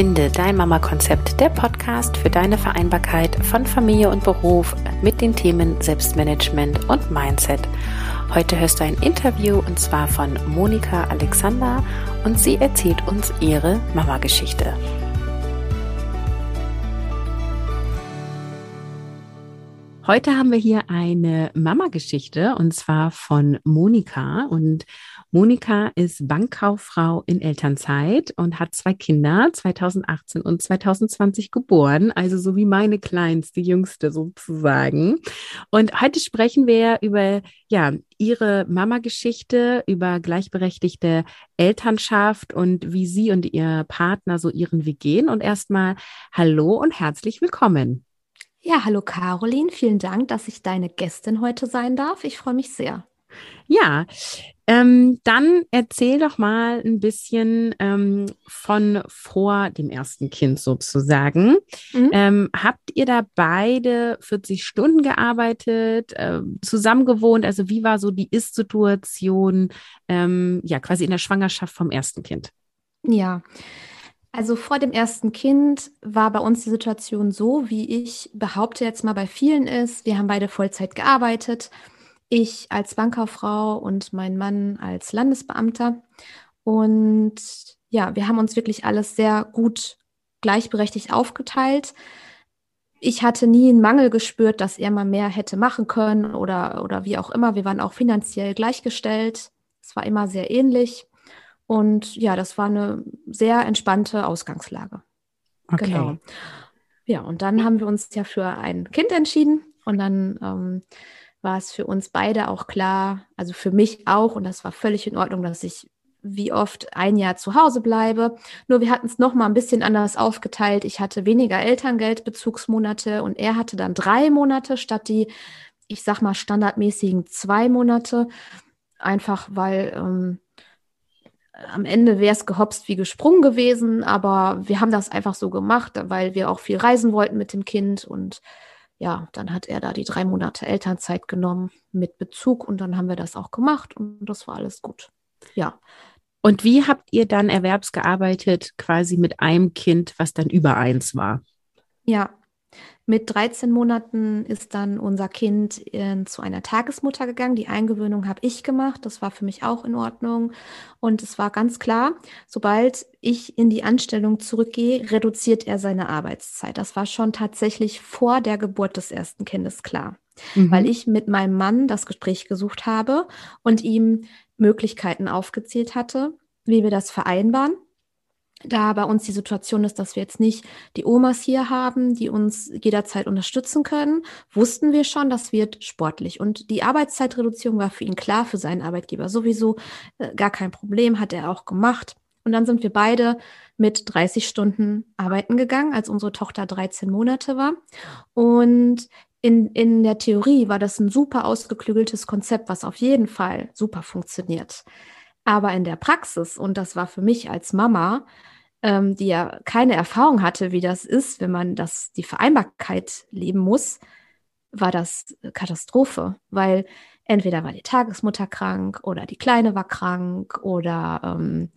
Finde dein Mama-Konzept, der Podcast für deine Vereinbarkeit von Familie und Beruf mit den Themen Selbstmanagement und Mindset. Heute hörst du ein Interview und zwar von Monika Alexander und sie erzählt uns ihre Mama-Geschichte. Heute haben wir hier eine Mama-Geschichte und zwar von Monika und Monika ist Bankkauffrau in Elternzeit und hat zwei Kinder, 2018 und 2020 geboren, also so wie meine kleinste, jüngste sozusagen. Und heute sprechen wir über, ja, ihre Mama-Geschichte, über gleichberechtigte Elternschaft und wie sie und ihr Partner so ihren Weg gehen. Und erstmal Hallo und herzlich willkommen. Ja, hallo Caroline, vielen Dank, dass ich deine Gästin heute sein darf. Ich freue mich sehr. Ja, ähm, dann erzähl doch mal ein bisschen ähm, von vor dem ersten Kind sozusagen. Mhm. Ähm, habt ihr da beide 40 Stunden gearbeitet, äh, zusammen gewohnt? Also wie war so die Ist-Situation, ähm, ja, quasi in der Schwangerschaft vom ersten Kind? Ja. Also vor dem ersten Kind war bei uns die Situation so, wie ich behaupte jetzt mal bei vielen ist. Wir haben beide Vollzeit gearbeitet ich als Bankkauffrau und mein Mann als Landesbeamter. Und ja, wir haben uns wirklich alles sehr gut gleichberechtigt aufgeteilt. Ich hatte nie einen Mangel gespürt, dass er mal mehr hätte machen können oder, oder wie auch immer. Wir waren auch finanziell gleichgestellt. Es war immer sehr ähnlich. Und ja, das war eine sehr entspannte Ausgangslage. Okay. Genau. Ja, und dann haben wir uns ja für ein Kind entschieden. Und dann ähm, war es für uns beide auch klar, also für mich auch, und das war völlig in Ordnung, dass ich wie oft ein Jahr zu Hause bleibe. Nur wir hatten es noch mal ein bisschen anders aufgeteilt. Ich hatte weniger Elterngeldbezugsmonate und er hatte dann drei Monate statt die, ich sag mal, standardmäßigen zwei Monate. Einfach weil ähm, am Ende wäre es gehopst wie gesprungen gewesen, aber wir haben das einfach so gemacht, weil wir auch viel reisen wollten mit dem Kind und ja, dann hat er da die drei Monate Elternzeit genommen mit Bezug und dann haben wir das auch gemacht und das war alles gut. Ja. Und wie habt ihr dann erwerbsgearbeitet, quasi mit einem Kind, was dann über eins war? Ja, mit 13 Monaten ist dann unser Kind äh, zu einer Tagesmutter gegangen. Die Eingewöhnung habe ich gemacht. Das war für mich auch in Ordnung. Und es war ganz klar, sobald ich in die Anstellung zurückgehe, reduziert er seine Arbeitszeit. Das war schon tatsächlich vor der Geburt des ersten Kindes klar. Mhm. Weil ich mit meinem Mann das Gespräch gesucht habe und ihm Möglichkeiten aufgezählt hatte, wie wir das vereinbaren da bei uns die Situation ist, dass wir jetzt nicht die Omas hier haben, die uns jederzeit unterstützen können, wussten wir schon, das wird sportlich. Und die Arbeitszeitreduzierung war für ihn klar, für seinen Arbeitgeber sowieso äh, gar kein Problem, hat er auch gemacht. Und dann sind wir beide mit 30 Stunden arbeiten gegangen, als unsere Tochter 13 Monate war. Und in, in der Theorie war das ein super ausgeklügeltes Konzept, was auf jeden Fall super funktioniert. Aber in der Praxis, und das war für mich als Mama, ähm, die ja keine Erfahrung hatte, wie das ist, wenn man das, die Vereinbarkeit leben muss, war das Katastrophe, weil entweder war die Tagesmutter krank oder die Kleine war krank oder ähm,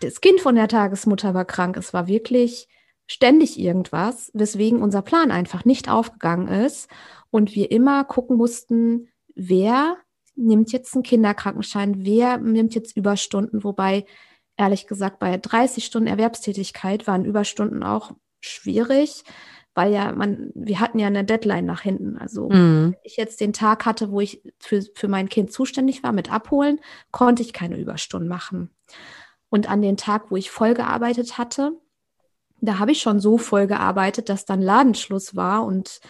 das Kind von der Tagesmutter war krank. Es war wirklich ständig irgendwas, weswegen unser Plan einfach nicht aufgegangen ist und wir immer gucken mussten, wer nimmt jetzt einen Kinderkrankenschein, wer nimmt jetzt Überstunden, wobei ehrlich gesagt bei 30 Stunden Erwerbstätigkeit waren Überstunden auch schwierig, weil ja man, wir hatten ja eine Deadline nach hinten. Also mhm. ich jetzt den Tag hatte, wo ich für, für mein Kind zuständig war mit Abholen, konnte ich keine Überstunden machen. Und an den Tag, wo ich voll gearbeitet hatte, da habe ich schon so voll gearbeitet, dass dann Ladenschluss war und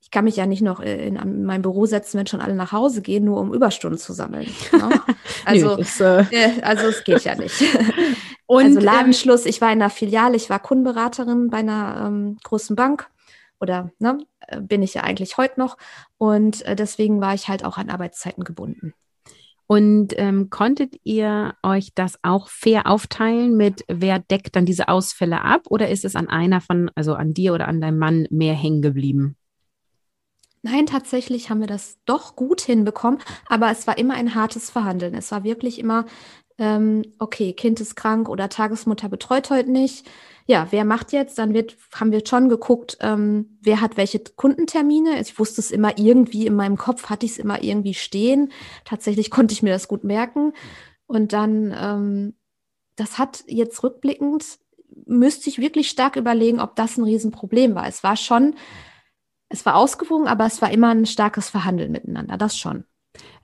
ich kann mich ja nicht noch in, in mein Büro setzen, wenn schon alle nach Hause gehen, nur um Überstunden zu sammeln. Ne? Also, Nö, das, äh also es geht ja nicht. Und, also ähm, Ladenschluss, ich war in einer Filiale, ich war Kundenberaterin bei einer ähm, großen Bank oder ne, bin ich ja eigentlich heute noch. Und äh, deswegen war ich halt auch an Arbeitszeiten gebunden. Und ähm, konntet ihr euch das auch fair aufteilen mit, wer deckt dann diese Ausfälle ab? Oder ist es an einer von, also an dir oder an deinem Mann mehr hängen geblieben? Nein, tatsächlich haben wir das doch gut hinbekommen, aber es war immer ein hartes Verhandeln. Es war wirklich immer, ähm, okay, Kind ist krank oder Tagesmutter betreut heute nicht. Ja, wer macht jetzt? Dann wird, haben wir schon geguckt, ähm, wer hat welche Kundentermine. Ich wusste es immer irgendwie in meinem Kopf, hatte ich es immer irgendwie stehen. Tatsächlich konnte ich mir das gut merken. Und dann, ähm, das hat jetzt rückblickend, müsste ich wirklich stark überlegen, ob das ein Riesenproblem war. Es war schon, es war ausgewogen, aber es war immer ein starkes Verhandeln miteinander, das schon.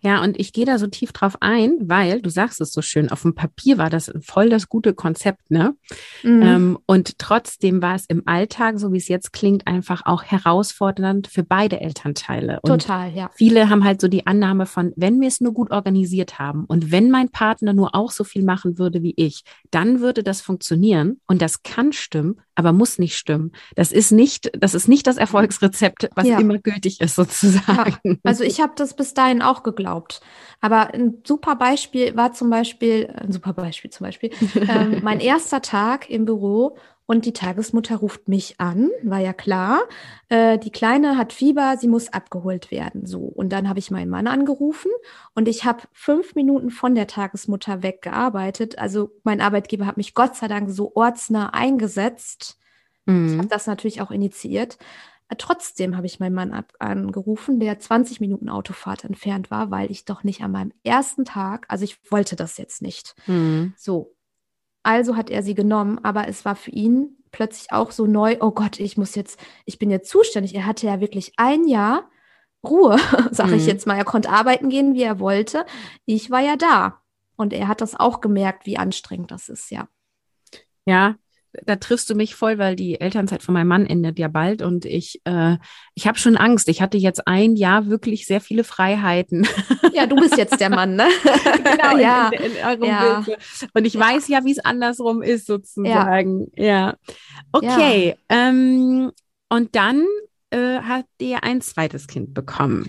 Ja, und ich gehe da so tief drauf ein, weil du sagst es so schön, auf dem Papier war das voll das gute Konzept, ne? Mhm. Ähm, und trotzdem war es im Alltag, so wie es jetzt klingt, einfach auch herausfordernd für beide Elternteile. Und Total, ja. Viele haben halt so die Annahme von, wenn wir es nur gut organisiert haben und wenn mein Partner nur auch so viel machen würde wie ich, dann würde das funktionieren. Und das kann stimmen, aber muss nicht stimmen. Das ist nicht, das ist nicht das Erfolgsrezept, was ja. immer gültig ist, sozusagen. Ja. Also ich habe das bis dahin auch geglaubt. Aber ein super Beispiel war zum Beispiel, ein super Beispiel zum Beispiel, ähm, mein erster Tag im Büro und die Tagesmutter ruft mich an, war ja klar. Äh, die Kleine hat Fieber, sie muss abgeholt werden. So. Und dann habe ich meinen Mann angerufen und ich habe fünf Minuten von der Tagesmutter weggearbeitet. Also mein Arbeitgeber hat mich Gott sei Dank so ortsnah eingesetzt. Mhm. Ich habe das natürlich auch initiiert. Trotzdem habe ich meinen Mann angerufen, der 20 Minuten Autofahrt entfernt war, weil ich doch nicht an meinem ersten Tag, also ich wollte das jetzt nicht. Mhm. So. Also hat er sie genommen, aber es war für ihn plötzlich auch so neu, oh Gott, ich muss jetzt, ich bin jetzt zuständig. Er hatte ja wirklich ein Jahr Ruhe, sage mhm. ich jetzt mal. Er konnte arbeiten gehen, wie er wollte. Ich war ja da. Und er hat das auch gemerkt, wie anstrengend das ist, ja. Ja, da triffst du mich voll, weil die Elternzeit von meinem Mann endet ja bald und ich, äh, ich habe schon Angst. Ich hatte jetzt ein Jahr wirklich sehr viele Freiheiten. Ja, du bist jetzt der Mann, ne? genau, ja. In, in, in ja. Und ich ja. weiß ja, wie es andersrum ist, sozusagen. Ja. ja. Okay. Ja. Ähm, und dann äh, hat ihr ein zweites Kind bekommen.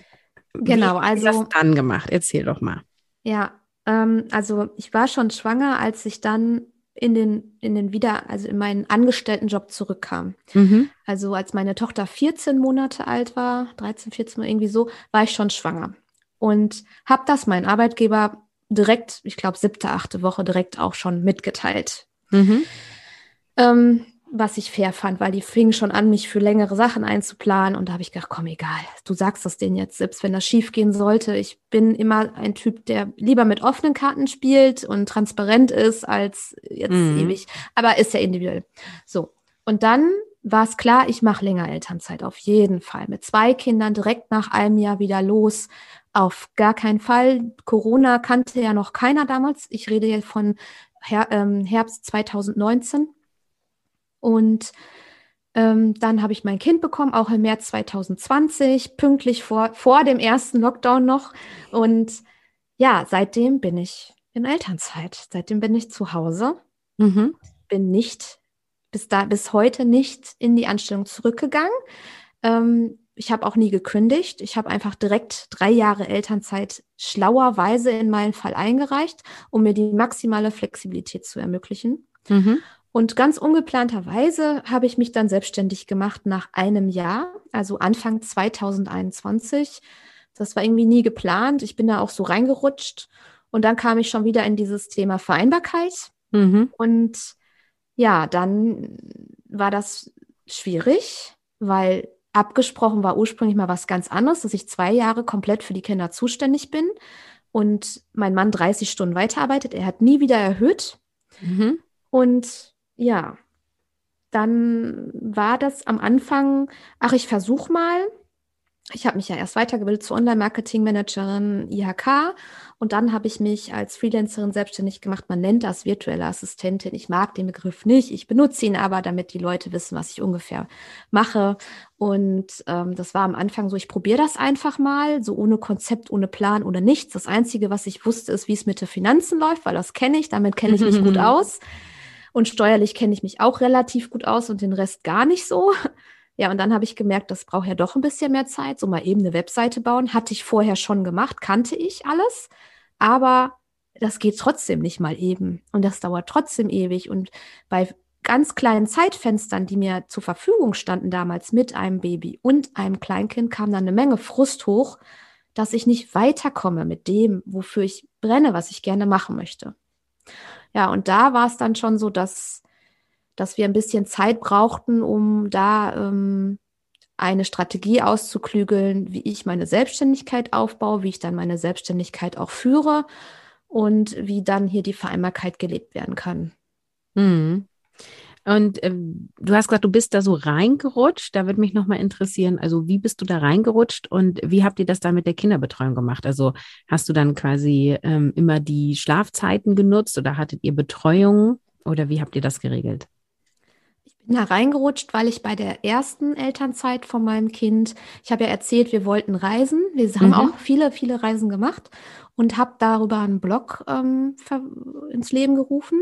Genau, wie also. Was dann gemacht? Erzähl doch mal. Ja, ähm, also ich war schon schwanger, als ich dann in den, in den wieder, also in meinen Angestelltenjob zurückkam. Mhm. Also als meine Tochter 14 Monate alt war, 13, 14 irgendwie so, war ich schon schwanger. Und habe das meinen Arbeitgeber direkt, ich glaube siebte, achte Woche direkt auch schon mitgeteilt. Mhm. Ähm, was ich fair fand, weil die fingen schon an, mich für längere Sachen einzuplanen. Und da habe ich gedacht, komm, egal, du sagst das denen jetzt, selbst wenn das schief gehen sollte. Ich bin immer ein Typ, der lieber mit offenen Karten spielt und transparent ist, als jetzt mhm. ewig. Aber ist ja individuell. So. Und dann war es klar, ich mache länger Elternzeit, auf jeden Fall. Mit zwei Kindern direkt nach einem Jahr wieder los. Auf gar keinen Fall. Corona kannte ja noch keiner damals. Ich rede jetzt von Her ähm, Herbst 2019. Und ähm, dann habe ich mein Kind bekommen, auch im März 2020, pünktlich vor, vor dem ersten Lockdown noch. Und ja, seitdem bin ich in Elternzeit. Seitdem bin ich zu Hause. Mhm. Bin nicht bis da bis heute nicht in die Anstellung zurückgegangen. Ähm, ich habe auch nie gekündigt. Ich habe einfach direkt drei Jahre Elternzeit schlauerweise in meinen Fall eingereicht, um mir die maximale Flexibilität zu ermöglichen. Mhm. Und ganz ungeplanterweise habe ich mich dann selbstständig gemacht nach einem Jahr, also Anfang 2021. Das war irgendwie nie geplant. Ich bin da auch so reingerutscht. Und dann kam ich schon wieder in dieses Thema Vereinbarkeit. Mhm. Und ja, dann war das schwierig, weil abgesprochen war ursprünglich mal was ganz anderes, dass ich zwei Jahre komplett für die Kinder zuständig bin und mein Mann 30 Stunden weiterarbeitet. Er hat nie wieder erhöht. Mhm. Und ja, dann war das am Anfang, ach, ich versuche mal. Ich habe mich ja erst weitergebildet zur Online-Marketing-Managerin IHK und dann habe ich mich als Freelancerin selbstständig gemacht. Man nennt das virtuelle Assistentin. Ich mag den Begriff nicht. Ich benutze ihn aber, damit die Leute wissen, was ich ungefähr mache. Und ähm, das war am Anfang so, ich probiere das einfach mal, so ohne Konzept, ohne Plan, ohne nichts. Das Einzige, was ich wusste, ist, wie es mit den Finanzen läuft, weil das kenne ich, damit kenne ich mich gut aus. Und steuerlich kenne ich mich auch relativ gut aus und den Rest gar nicht so. Ja, und dann habe ich gemerkt, das braucht ja doch ein bisschen mehr Zeit. So mal eben eine Webseite bauen, hatte ich vorher schon gemacht, kannte ich alles. Aber das geht trotzdem nicht mal eben. Und das dauert trotzdem ewig. Und bei ganz kleinen Zeitfenstern, die mir zur Verfügung standen damals mit einem Baby und einem Kleinkind, kam dann eine Menge Frust hoch, dass ich nicht weiterkomme mit dem, wofür ich brenne, was ich gerne machen möchte. Ja, und da war es dann schon so, dass, dass wir ein bisschen Zeit brauchten, um da ähm, eine Strategie auszuklügeln, wie ich meine Selbstständigkeit aufbaue, wie ich dann meine Selbstständigkeit auch führe und wie dann hier die Vereinbarkeit gelebt werden kann. Mhm. Und äh, du hast gesagt, du bist da so reingerutscht. Da würde mich nochmal interessieren, also wie bist du da reingerutscht und wie habt ihr das dann mit der Kinderbetreuung gemacht? Also hast du dann quasi ähm, immer die Schlafzeiten genutzt oder hattet ihr Betreuung oder wie habt ihr das geregelt? Ich bin da reingerutscht, weil ich bei der ersten Elternzeit von meinem Kind, ich habe ja erzählt, wir wollten reisen. Wir haben mhm. auch viele, viele Reisen gemacht und habe darüber einen Blog ähm, ins Leben gerufen.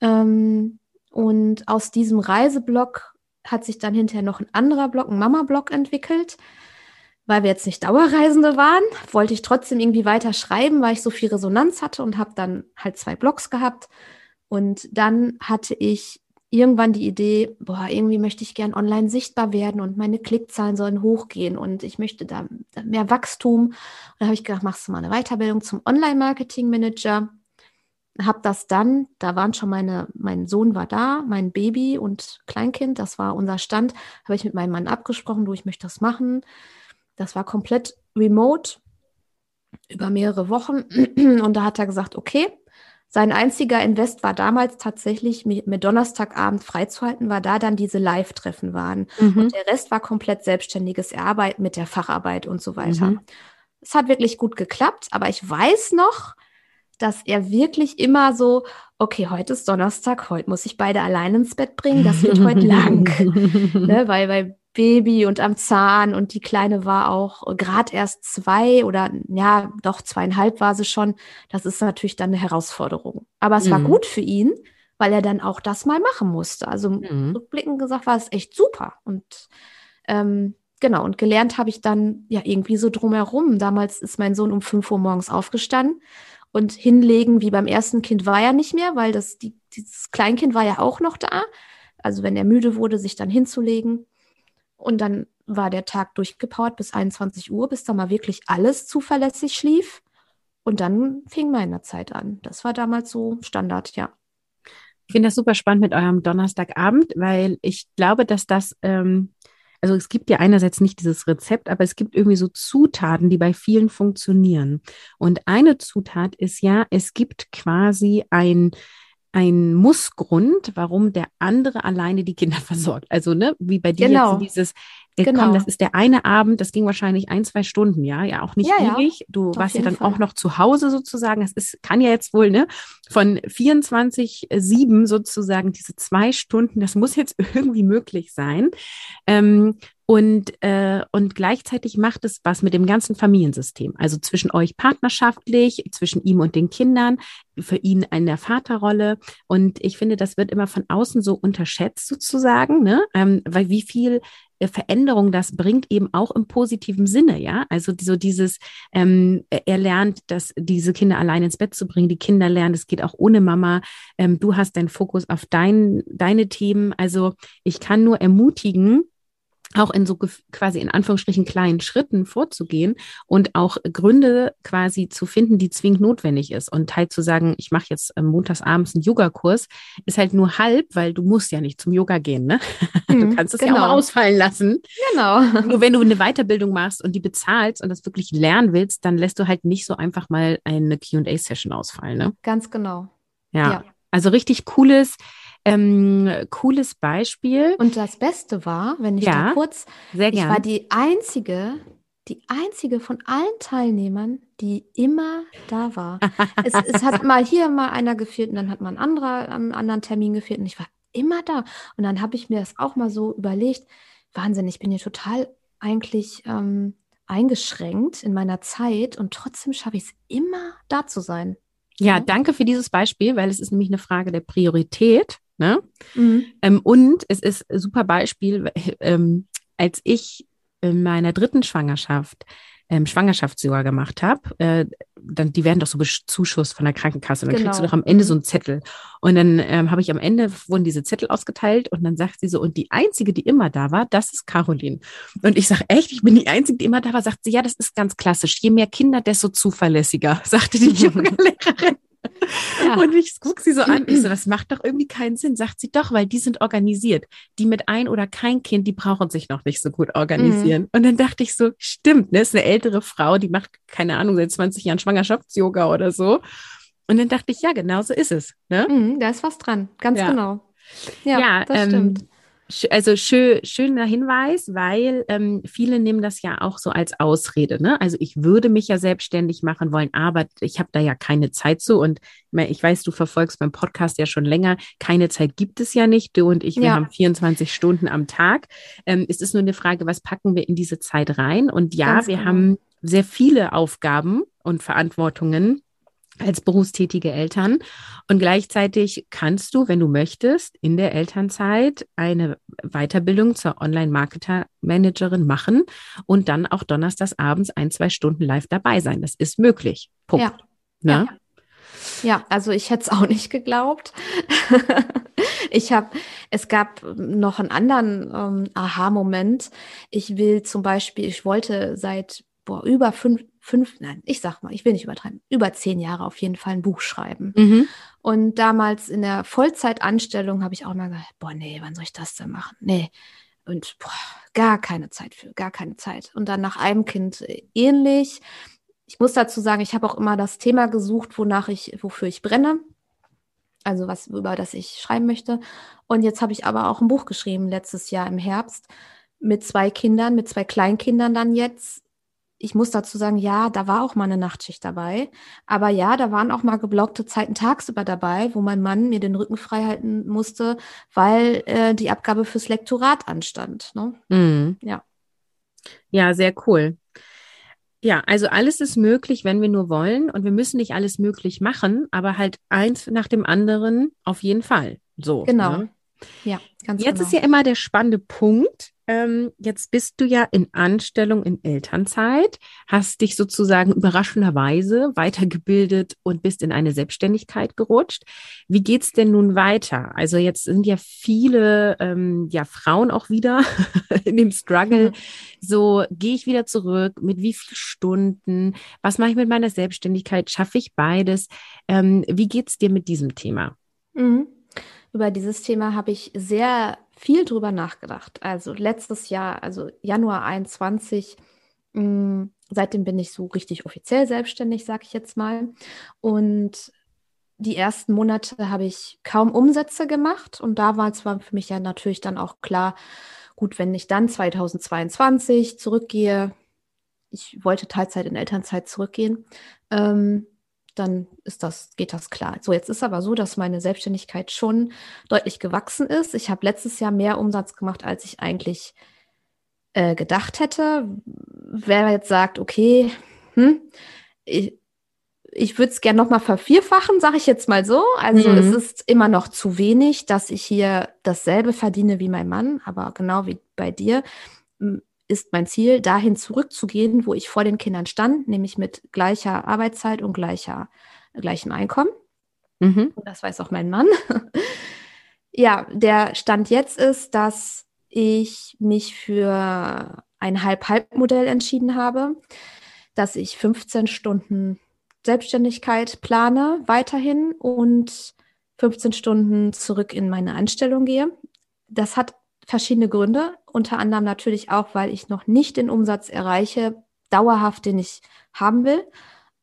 Ähm, und aus diesem Reiseblog hat sich dann hinterher noch ein anderer Blog, ein Mama-Blog entwickelt. Weil wir jetzt nicht Dauerreisende waren, wollte ich trotzdem irgendwie weiter schreiben, weil ich so viel Resonanz hatte und habe dann halt zwei Blogs gehabt. Und dann hatte ich irgendwann die Idee, boah, irgendwie möchte ich gern online sichtbar werden und meine Klickzahlen sollen hochgehen und ich möchte da mehr Wachstum. Und da habe ich gedacht, machst du mal eine Weiterbildung zum Online-Marketing-Manager habe das dann, da waren schon meine, mein Sohn war da, mein Baby und Kleinkind, das war unser Stand, habe ich mit meinem Mann abgesprochen, du, ich möchte das machen. Das war komplett remote über mehrere Wochen und da hat er gesagt, okay. Sein einziger Invest war damals tatsächlich, mir, mir Donnerstagabend freizuhalten, weil da dann diese Live-Treffen waren. Mhm. Und der Rest war komplett selbstständiges Erarbeiten mit der Facharbeit und so weiter. Mhm. Es hat wirklich gut geklappt, aber ich weiß noch, dass er wirklich immer so, okay, heute ist Donnerstag, heute muss ich beide allein ins Bett bringen, das wird heute lang. ne, weil bei Baby und am Zahn und die Kleine war auch gerade erst zwei oder ja, doch zweieinhalb war sie schon. Das ist natürlich dann eine Herausforderung. Aber es mhm. war gut für ihn, weil er dann auch das mal machen musste. Also mhm. rückblickend gesagt war es echt super. Und ähm, genau, und gelernt habe ich dann ja irgendwie so drumherum. Damals ist mein Sohn um fünf Uhr morgens aufgestanden und hinlegen wie beim ersten Kind war ja nicht mehr, weil das, die, dieses Kleinkind war ja auch noch da. Also wenn er müde wurde, sich dann hinzulegen. Und dann war der Tag durchgepowert bis 21 Uhr, bis da mal wirklich alles zuverlässig schlief. Und dann fing meine Zeit an. Das war damals so Standard, ja. Ich finde das super spannend mit eurem Donnerstagabend, weil ich glaube, dass das ähm, also es gibt ja einerseits nicht dieses Rezept, aber es gibt irgendwie so Zutaten, die bei vielen funktionieren. Und eine Zutat ist ja, es gibt quasi ein ein Mussgrund, warum der andere alleine die Kinder versorgt. Also, ne, wie bei dir genau. jetzt dieses, genau. komm, das ist der eine Abend, das ging wahrscheinlich ein, zwei Stunden, ja, ja, auch nicht ja, ewig. Ja. Du Auf warst ja dann Fall. auch noch zu Hause sozusagen. Das ist, kann ja jetzt wohl, ne, von 24, 7 sozusagen diese zwei Stunden, das muss jetzt irgendwie möglich sein. Ähm, und, äh, und gleichzeitig macht es was mit dem ganzen Familiensystem. Also zwischen euch partnerschaftlich, zwischen ihm und den Kindern, für ihn in der Vaterrolle. Und ich finde, das wird immer von außen so unterschätzt sozusagen, ne? Ähm, weil wie viel Veränderung das bringt, eben auch im positiven Sinne, ja. Also so dieses, ähm, er lernt, dass diese Kinder allein ins Bett zu bringen, die Kinder lernen, es geht auch ohne Mama. Ähm, du hast deinen Fokus auf dein, deine Themen. Also ich kann nur ermutigen, auch in so quasi in Anführungsstrichen kleinen Schritten vorzugehen und auch Gründe quasi zu finden, die zwingend notwendig ist. Und halt zu sagen, ich mache jetzt montags abends einen Yogakurs, ist halt nur halb, weil du musst ja nicht zum Yoga gehen, ne? du mhm, kannst es genau. ja auch genau. ausfallen lassen. Genau. Nur wenn du eine Weiterbildung machst und die bezahlst und das wirklich lernen willst, dann lässt du halt nicht so einfach mal eine Q&A-Session ausfallen, ne? Ganz genau. ja. ja. Also richtig cooles, ähm, cooles Beispiel. Und das Beste war, wenn ich ja, da kurz, sehr gern. ich war die einzige, die einzige von allen Teilnehmern, die immer da war. es, es, hat mal hier mal einer gefehlt und dann hat mal ein anderer am anderen Termin gefehlt und ich war immer da. Und dann habe ich mir das auch mal so überlegt, Wahnsinn, ich bin hier total eigentlich ähm, eingeschränkt in meiner Zeit und trotzdem schaffe ich es immer da zu sein. Ja, danke für dieses Beispiel, weil es ist nämlich eine Frage der Priorität. Ne? Mhm. Ähm, und es ist ein super Beispiel, ähm, als ich in meiner dritten Schwangerschaft ähm, Schwangerschaftsyoga gemacht habe, äh, dann die werden doch so bezuschusst von der Krankenkasse. Dann genau. kriegst du doch am Ende so einen Zettel. Und dann ähm, habe ich am Ende wurden diese Zettel ausgeteilt und dann sagt sie so, und die einzige, die immer da war, das ist Caroline. Und ich sage, echt, ich bin die einzige, die immer da war, sagt sie, ja, das ist ganz klassisch. Je mehr Kinder, desto zuverlässiger, sagte die Yoga-Lehrerin. Ja. Und ich gucke sie so an, ich so, das macht doch irgendwie keinen Sinn. Sagt sie doch, weil die sind organisiert. Die mit ein oder kein Kind, die brauchen sich noch nicht so gut organisieren. Mhm. Und dann dachte ich so, stimmt, ne, ist eine ältere Frau, die macht, keine Ahnung, seit 20 Jahren Schwangerschafts-Yoga oder so. Und dann dachte ich, ja, genau so ist es. Ne? Mhm, da ist was dran, ganz ja. genau. Ja, ja das ähm, stimmt also schön, schöner Hinweis, weil ähm, viele nehmen das ja auch so als Ausrede. Ne? Also ich würde mich ja selbstständig machen wollen, aber ich habe da ja keine Zeit zu. Und ich weiß, du verfolgst beim Podcast ja schon länger. Keine Zeit gibt es ja nicht. Du und ich, wir ja. haben 24 Stunden am Tag. Ähm, es ist nur eine Frage, was packen wir in diese Zeit rein? Und ja, Ganz wir genau. haben sehr viele Aufgaben und Verantwortungen als berufstätige Eltern. Und gleichzeitig kannst du, wenn du möchtest, in der Elternzeit eine Weiterbildung zur Online-Marketer-Managerin machen und dann auch donnerstags abends ein, zwei Stunden live dabei sein. Das ist möglich. Punkt. Ja. Ne? ja. Ja, also ich hätte es auch nicht geglaubt. ich habe, es gab noch einen anderen ähm, Aha-Moment. Ich will zum Beispiel, ich wollte seit boah, über fünf, fünf, nein, ich sag mal, ich will nicht übertreiben, über zehn Jahre auf jeden Fall ein Buch schreiben. Mhm. Und damals in der Vollzeitanstellung habe ich auch mal gedacht, boah, nee, wann soll ich das denn machen? Nee. Und boah, gar keine Zeit für, gar keine Zeit. Und dann nach einem Kind ähnlich. Ich muss dazu sagen, ich habe auch immer das Thema gesucht, wonach ich, wofür ich brenne. Also was, über das ich schreiben möchte. Und jetzt habe ich aber auch ein Buch geschrieben, letztes Jahr im Herbst, mit zwei Kindern, mit zwei Kleinkindern dann jetzt ich muss dazu sagen, ja, da war auch mal eine Nachtschicht dabei. Aber ja, da waren auch mal geblockte Zeiten tagsüber dabei, wo mein Mann mir den Rücken frei halten musste, weil äh, die Abgabe fürs Lektorat anstand. Ne? Mhm. Ja. Ja, sehr cool. Ja, also alles ist möglich, wenn wir nur wollen. Und wir müssen nicht alles möglich machen, aber halt eins nach dem anderen auf jeden Fall. So. Genau. Ne? Ja, ganz Jetzt genau. ist ja immer der spannende Punkt ähm, jetzt bist du ja in Anstellung in Elternzeit, hast dich sozusagen überraschenderweise weitergebildet und bist in eine Selbstständigkeit gerutscht. Wie geht's denn nun weiter? Also jetzt sind ja viele ähm, ja Frauen auch wieder in dem Struggle. So gehe ich wieder zurück? Mit wie vielen Stunden? Was mache ich mit meiner Selbstständigkeit? Schaffe ich beides? Ähm, wie geht's dir mit diesem Thema? Mhm. Über dieses Thema habe ich sehr viel drüber nachgedacht. Also letztes Jahr, also Januar 21, mh, mm, seitdem bin ich so richtig offiziell selbstständig, sage ich jetzt mal. Und die ersten Monate habe ich kaum Umsätze gemacht. Und da war zwar für mich ja natürlich dann auch klar, gut, wenn ich dann 2022 zurückgehe, ich wollte Teilzeit in Elternzeit zurückgehen, ähm, dann ist das, geht das klar. So, jetzt ist aber so, dass meine Selbstständigkeit schon deutlich gewachsen ist. Ich habe letztes Jahr mehr Umsatz gemacht, als ich eigentlich äh, gedacht hätte. Wer jetzt sagt, okay, hm, ich, ich würde es gerne nochmal vervierfachen, sage ich jetzt mal so. Also mhm. es ist immer noch zu wenig, dass ich hier dasselbe verdiene wie mein Mann, aber genau wie bei dir ist mein Ziel, dahin zurückzugehen, wo ich vor den Kindern stand, nämlich mit gleicher Arbeitszeit und gleicher, gleichem Einkommen. Mhm. Und das weiß auch mein Mann. ja, der Stand jetzt ist, dass ich mich für ein Halb-Halb-Modell entschieden habe, dass ich 15 Stunden Selbstständigkeit plane weiterhin und 15 Stunden zurück in meine Anstellung gehe. Das hat verschiedene Gründe, unter anderem natürlich auch, weil ich noch nicht den Umsatz erreiche, dauerhaft, den ich haben will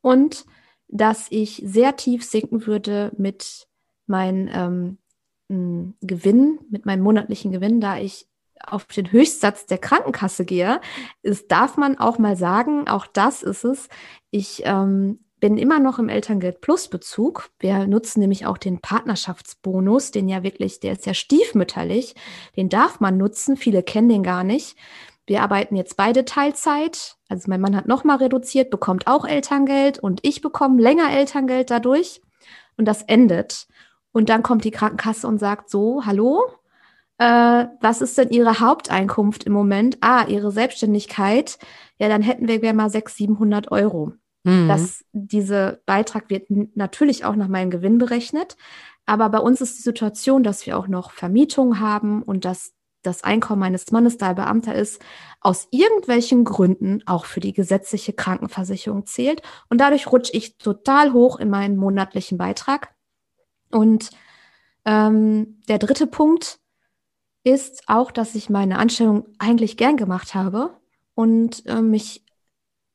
und dass ich sehr tief sinken würde mit meinem ähm, Gewinn, mit meinem monatlichen Gewinn, da ich auf den Höchstsatz der Krankenkasse gehe, ist, darf man auch mal sagen, auch das ist es. Ich ähm, bin immer noch im Elterngeld Plus Bezug. Wir nutzen nämlich auch den Partnerschaftsbonus, den ja wirklich, der ist ja stiefmütterlich. Den darf man nutzen. Viele kennen den gar nicht. Wir arbeiten jetzt beide Teilzeit. Also mein Mann hat nochmal reduziert, bekommt auch Elterngeld und ich bekomme länger Elterngeld dadurch. Und das endet. Und dann kommt die Krankenkasse und sagt so, hallo, äh, was ist denn Ihre Haupteinkunft im Moment? Ah, Ihre Selbstständigkeit. Ja, dann hätten wir gerne mal 600, 700 Euro. Mhm. Dass dieser Beitrag wird natürlich auch nach meinem Gewinn berechnet. Aber bei uns ist die Situation, dass wir auch noch Vermietung haben und dass das Einkommen meines Mannes, da er Beamter ist, aus irgendwelchen Gründen auch für die gesetzliche Krankenversicherung zählt. Und dadurch rutsche ich total hoch in meinen monatlichen Beitrag. Und ähm, der dritte Punkt ist auch, dass ich meine Anstellung eigentlich gern gemacht habe und äh, mich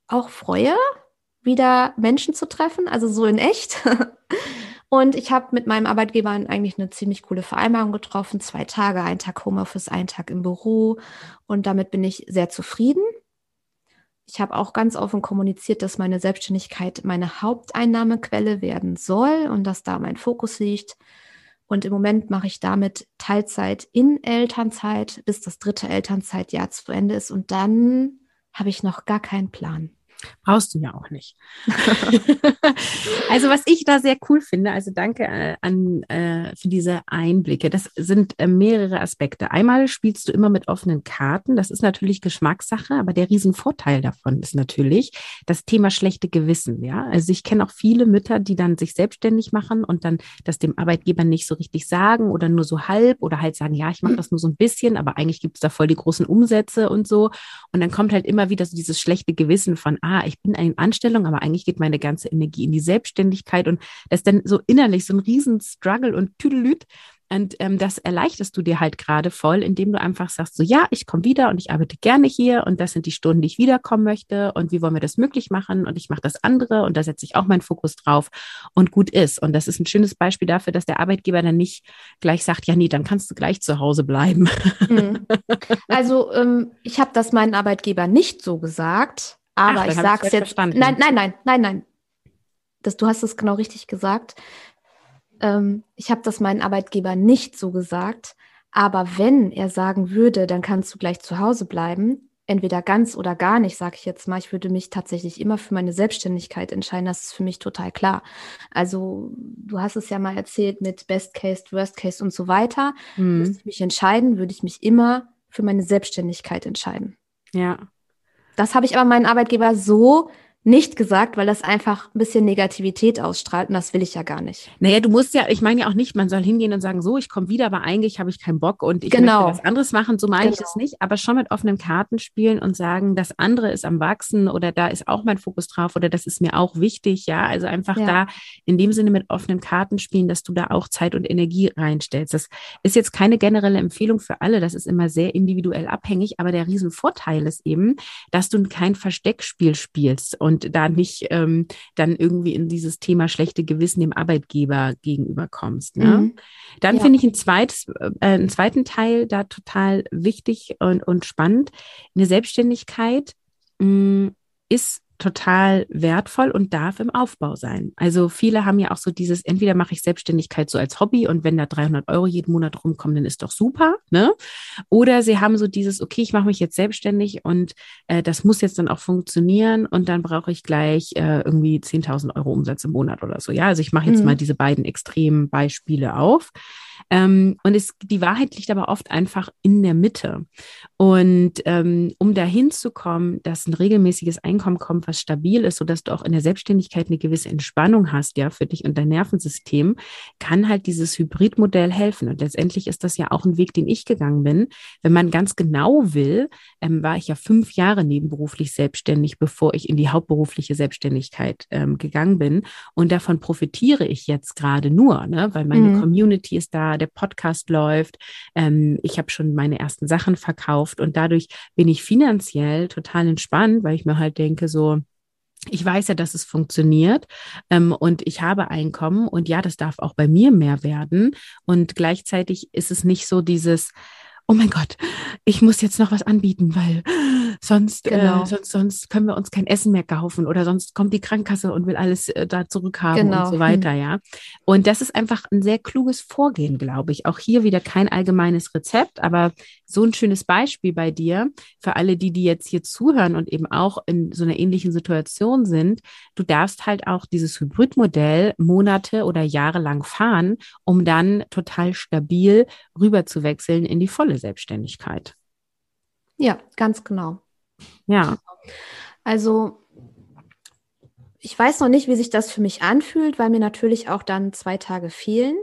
auch freue, wieder Menschen zu treffen, also so in echt. und ich habe mit meinem Arbeitgeber eigentlich eine ziemlich coole Vereinbarung getroffen. Zwei Tage, ein Tag Homeoffice, ein Tag im Büro. Und damit bin ich sehr zufrieden. Ich habe auch ganz offen kommuniziert, dass meine Selbstständigkeit meine Haupteinnahmequelle werden soll und dass da mein Fokus liegt. Und im Moment mache ich damit Teilzeit in Elternzeit, bis das dritte Elternzeitjahr zu Ende ist. Und dann habe ich noch gar keinen Plan. Brauchst du ja auch nicht. also was ich da sehr cool finde, also danke äh, an, äh, für diese Einblicke. Das sind äh, mehrere Aspekte. Einmal spielst du immer mit offenen Karten. Das ist natürlich Geschmackssache, aber der Riesenvorteil davon ist natürlich das Thema schlechte Gewissen. Ja, also ich kenne auch viele Mütter, die dann sich selbstständig machen und dann das dem Arbeitgeber nicht so richtig sagen oder nur so halb oder halt sagen, ja, ich mache das nur so ein bisschen, aber eigentlich gibt es da voll die großen Umsätze und so. Und dann kommt halt immer wieder so dieses schlechte Gewissen von, ah, ich bin in Anstellung, aber eigentlich geht meine ganze Energie in die Selbstständigkeit und das ist dann so innerlich so ein riesen Struggle und Tüdelüt. Und ähm, das erleichterst du dir halt gerade voll, indem du einfach sagst, so ja, ich komme wieder und ich arbeite gerne hier und das sind die Stunden, die ich wiederkommen möchte und wie wollen wir das möglich machen und ich mache das andere und da setze ich auch meinen Fokus drauf und gut ist. Und das ist ein schönes Beispiel dafür, dass der Arbeitgeber dann nicht gleich sagt, ja, nee, dann kannst du gleich zu Hause bleiben. Mhm. Also ähm, ich habe das meinen Arbeitgeber nicht so gesagt. Aber Ach, ich sage es jetzt. Verstanden. Nein, nein, nein, nein, nein. Das, du hast es genau richtig gesagt. Ähm, ich habe das meinem Arbeitgeber nicht so gesagt. Aber wenn er sagen würde, dann kannst du gleich zu Hause bleiben, entweder ganz oder gar nicht, sage ich jetzt mal. Ich würde mich tatsächlich immer für meine Selbstständigkeit entscheiden. Das ist für mich total klar. Also du hast es ja mal erzählt mit Best Case, Worst Case und so weiter. Mhm. Müsste ich mich entscheiden, würde ich mich immer für meine Selbstständigkeit entscheiden. Ja. Das habe ich aber meinen Arbeitgeber so nicht gesagt, weil das einfach ein bisschen Negativität ausstrahlt und das will ich ja gar nicht. Naja, du musst ja, ich meine ja auch nicht, man soll hingehen und sagen, so, ich komme wieder, aber eigentlich habe ich keinen Bock und ich genau. möchte was anderes machen, so meine genau. ich es nicht, aber schon mit offenen Karten spielen und sagen, das andere ist am Wachsen oder da ist auch mein Fokus drauf oder das ist mir auch wichtig, ja, also einfach ja. da in dem Sinne mit offenen Karten spielen, dass du da auch Zeit und Energie reinstellst. Das ist jetzt keine generelle Empfehlung für alle, das ist immer sehr individuell abhängig, aber der Riesenvorteil ist eben, dass du kein Versteckspiel spielst und und da nicht ähm, dann irgendwie in dieses Thema schlechte Gewissen dem Arbeitgeber gegenüber kommst. Ne? Mhm. Dann ja. finde ich ein zweites, äh, einen zweiten Teil da total wichtig und, und spannend. Eine Selbstständigkeit mh, mm, ist total wertvoll und darf im Aufbau sein. Also viele haben ja auch so dieses, entweder mache ich Selbstständigkeit so als Hobby und wenn da 300 Euro jeden Monat rumkommen, dann ist doch super, ne? Oder sie haben so dieses, okay, ich mache mich jetzt selbstständig und äh, das muss jetzt dann auch funktionieren und dann brauche ich gleich äh, irgendwie 10.000 Euro Umsatz im Monat oder so. Ja, also ich mache jetzt mhm. mal diese beiden extremen Beispiele auf. Ähm, und es, die Wahrheit liegt aber oft einfach in der Mitte. Und ähm, um dahin zu kommen, dass ein regelmäßiges Einkommen kommt, was stabil ist, sodass du auch in der Selbstständigkeit eine gewisse Entspannung hast, ja, für dich und dein Nervensystem, kann halt dieses Hybridmodell helfen. Und letztendlich ist das ja auch ein Weg, den ich gegangen bin. Wenn man ganz genau will, ähm, war ich ja fünf Jahre nebenberuflich selbstständig, bevor ich in die hauptberufliche Selbstständigkeit ähm, gegangen bin. Und davon profitiere ich jetzt gerade nur, ne, weil meine mhm. Community ist da, der Podcast läuft, ähm, ich habe schon meine ersten Sachen verkauft und dadurch bin ich finanziell total entspannt, weil ich mir halt denke, so, ich weiß ja, dass es funktioniert ähm, und ich habe Einkommen und ja, das darf auch bei mir mehr werden. Und gleichzeitig ist es nicht so dieses, oh mein Gott, ich muss jetzt noch was anbieten, weil sonst, äh, genau. äh, sonst, sonst können wir uns kein Essen mehr kaufen oder sonst kommt die Krankenkasse und will alles äh, da zurückhaben genau. und so weiter, hm. ja. Und das ist einfach ein sehr kluges Vorgehen, glaube ich. Auch hier wieder kein allgemeines Rezept, aber so ein schönes Beispiel bei dir für alle, die, die jetzt hier zuhören und eben auch in so einer ähnlichen Situation sind. Du darfst halt auch dieses Hybridmodell Monate oder Jahre lang fahren, um dann total stabil rüber zu wechseln in die volle Selbstständigkeit. Ja, ganz genau. Ja. Also ich weiß noch nicht, wie sich das für mich anfühlt, weil mir natürlich auch dann zwei Tage fehlen.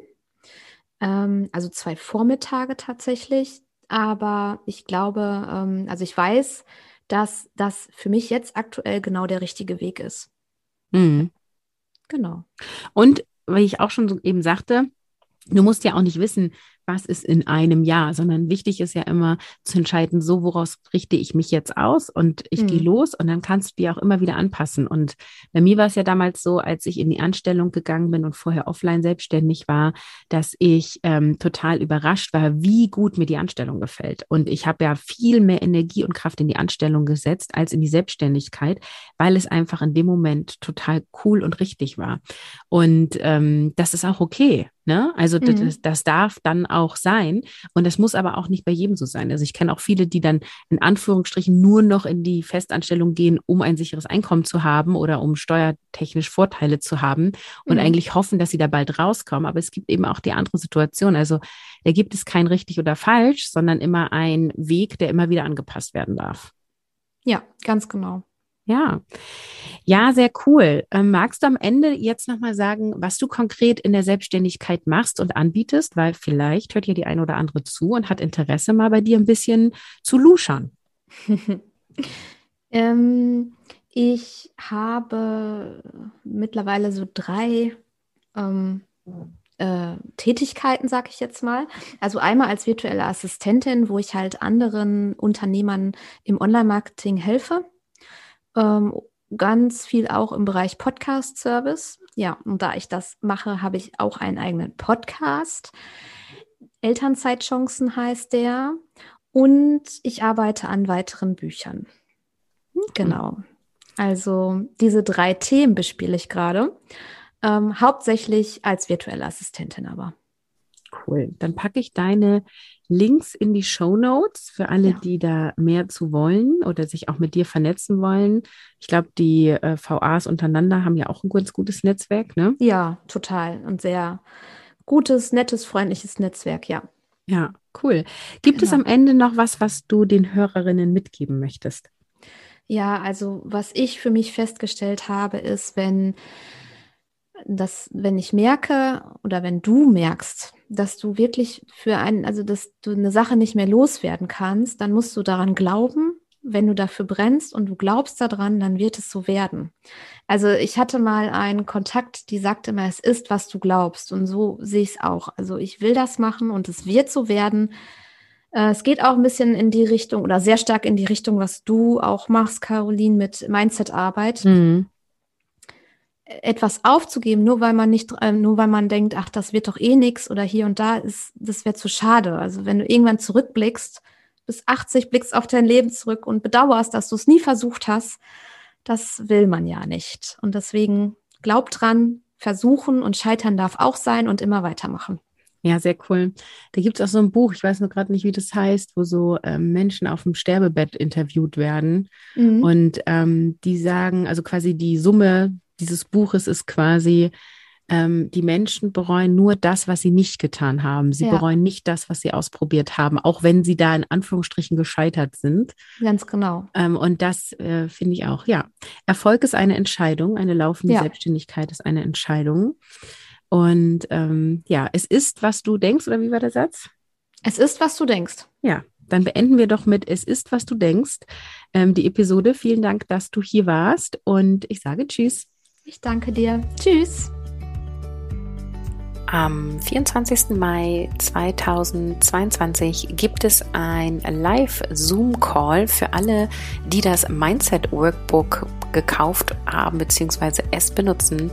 Ähm, also zwei Vormittage tatsächlich. Aber ich glaube, ähm, also ich weiß, dass das für mich jetzt aktuell genau der richtige Weg ist. Mhm. Genau. Und weil ich auch schon so eben sagte, du musst ja auch nicht wissen, was ist in einem Jahr, sondern wichtig ist ja immer zu entscheiden, so woraus richte ich mich jetzt aus und ich mhm. gehe los und dann kannst du dir auch immer wieder anpassen. Und bei mir war es ja damals so, als ich in die Anstellung gegangen bin und vorher offline selbstständig war, dass ich ähm, total überrascht war, wie gut mir die Anstellung gefällt. Und ich habe ja viel mehr Energie und Kraft in die Anstellung gesetzt als in die Selbstständigkeit, weil es einfach in dem Moment total cool und richtig war. Und ähm, das ist auch okay. Ne? Also mhm. das, das darf dann auch sein. Und das muss aber auch nicht bei jedem so sein. Also ich kenne auch viele, die dann in Anführungsstrichen nur noch in die Festanstellung gehen, um ein sicheres Einkommen zu haben oder um steuertechnisch Vorteile zu haben und mhm. eigentlich hoffen, dass sie da bald rauskommen. Aber es gibt eben auch die andere Situation. Also da gibt es kein richtig oder falsch, sondern immer ein Weg, der immer wieder angepasst werden darf. Ja, ganz genau. Ja, ja, sehr cool. Ähm, magst du am Ende jetzt nochmal sagen, was du konkret in der Selbstständigkeit machst und anbietest? Weil vielleicht hört ja die eine oder andere zu und hat Interesse, mal bei dir ein bisschen zu luschern. ähm, ich habe mittlerweile so drei ähm, äh, Tätigkeiten, sag ich jetzt mal. Also einmal als virtuelle Assistentin, wo ich halt anderen Unternehmern im Online-Marketing helfe ähm, ganz viel auch im Bereich Podcast-Service. Ja, und da ich das mache, habe ich auch einen eigenen Podcast. Elternzeitchancen heißt der. Und ich arbeite an weiteren Büchern. Mhm. Genau. Also diese drei Themen bespiele ich gerade. Ähm, hauptsächlich als virtuelle Assistentin aber. Cool. Dann packe ich deine Links in die Show Notes für alle, ja. die da mehr zu wollen oder sich auch mit dir vernetzen wollen. Ich glaube, die äh, VAs untereinander haben ja auch ein ganz gutes Netzwerk, ne? Ja, total. Und sehr gutes, nettes, freundliches Netzwerk, ja. Ja, cool. Gibt genau. es am Ende noch was, was du den Hörerinnen mitgeben möchtest? Ja, also was ich für mich festgestellt habe, ist, wenn dass wenn ich merke oder wenn du merkst, dass du wirklich für einen, also dass du eine Sache nicht mehr loswerden kannst, dann musst du daran glauben. Wenn du dafür brennst und du glaubst daran, dann wird es so werden. Also ich hatte mal einen Kontakt, die sagte immer, es ist, was du glaubst. Und so sehe ich es auch. Also ich will das machen und es wird so werden. Äh, es geht auch ein bisschen in die Richtung oder sehr stark in die Richtung, was du auch machst, Caroline, mit Mindset-Arbeit. Mhm etwas aufzugeben, nur weil man nicht, äh, nur weil man denkt, ach, das wird doch eh nix oder hier und da ist, das wäre zu schade. Also wenn du irgendwann zurückblickst, bis 80 blickst auf dein Leben zurück und bedauerst, dass du es nie versucht hast, das will man ja nicht. Und deswegen glaub dran, versuchen und scheitern darf auch sein und immer weitermachen. Ja, sehr cool. Da gibt es auch so ein Buch, ich weiß nur gerade nicht, wie das heißt, wo so ähm, Menschen auf dem Sterbebett interviewt werden. Mhm. Und ähm, die sagen, also quasi die Summe dieses Buches ist quasi, ähm, die Menschen bereuen nur das, was sie nicht getan haben. Sie ja. bereuen nicht das, was sie ausprobiert haben, auch wenn sie da in Anführungsstrichen gescheitert sind. Ganz genau. Ähm, und das äh, finde ich auch, ja. Erfolg ist eine Entscheidung, eine laufende ja. Selbstständigkeit ist eine Entscheidung. Und ähm, ja, es ist, was du denkst, oder wie war der Satz? Es ist, was du denkst. Ja, dann beenden wir doch mit Es ist, was du denkst. Ähm, die Episode. Vielen Dank, dass du hier warst und ich sage Tschüss. Ich danke dir. Tschüss. Am 24. Mai 2022 gibt es ein Live-Zoom-Call für alle, die das Mindset-Workbook gekauft haben bzw. es benutzen.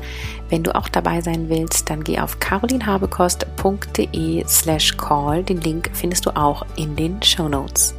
Wenn du auch dabei sein willst, dann geh auf carolinhabekost.de slash call. Den Link findest du auch in den Show Notes.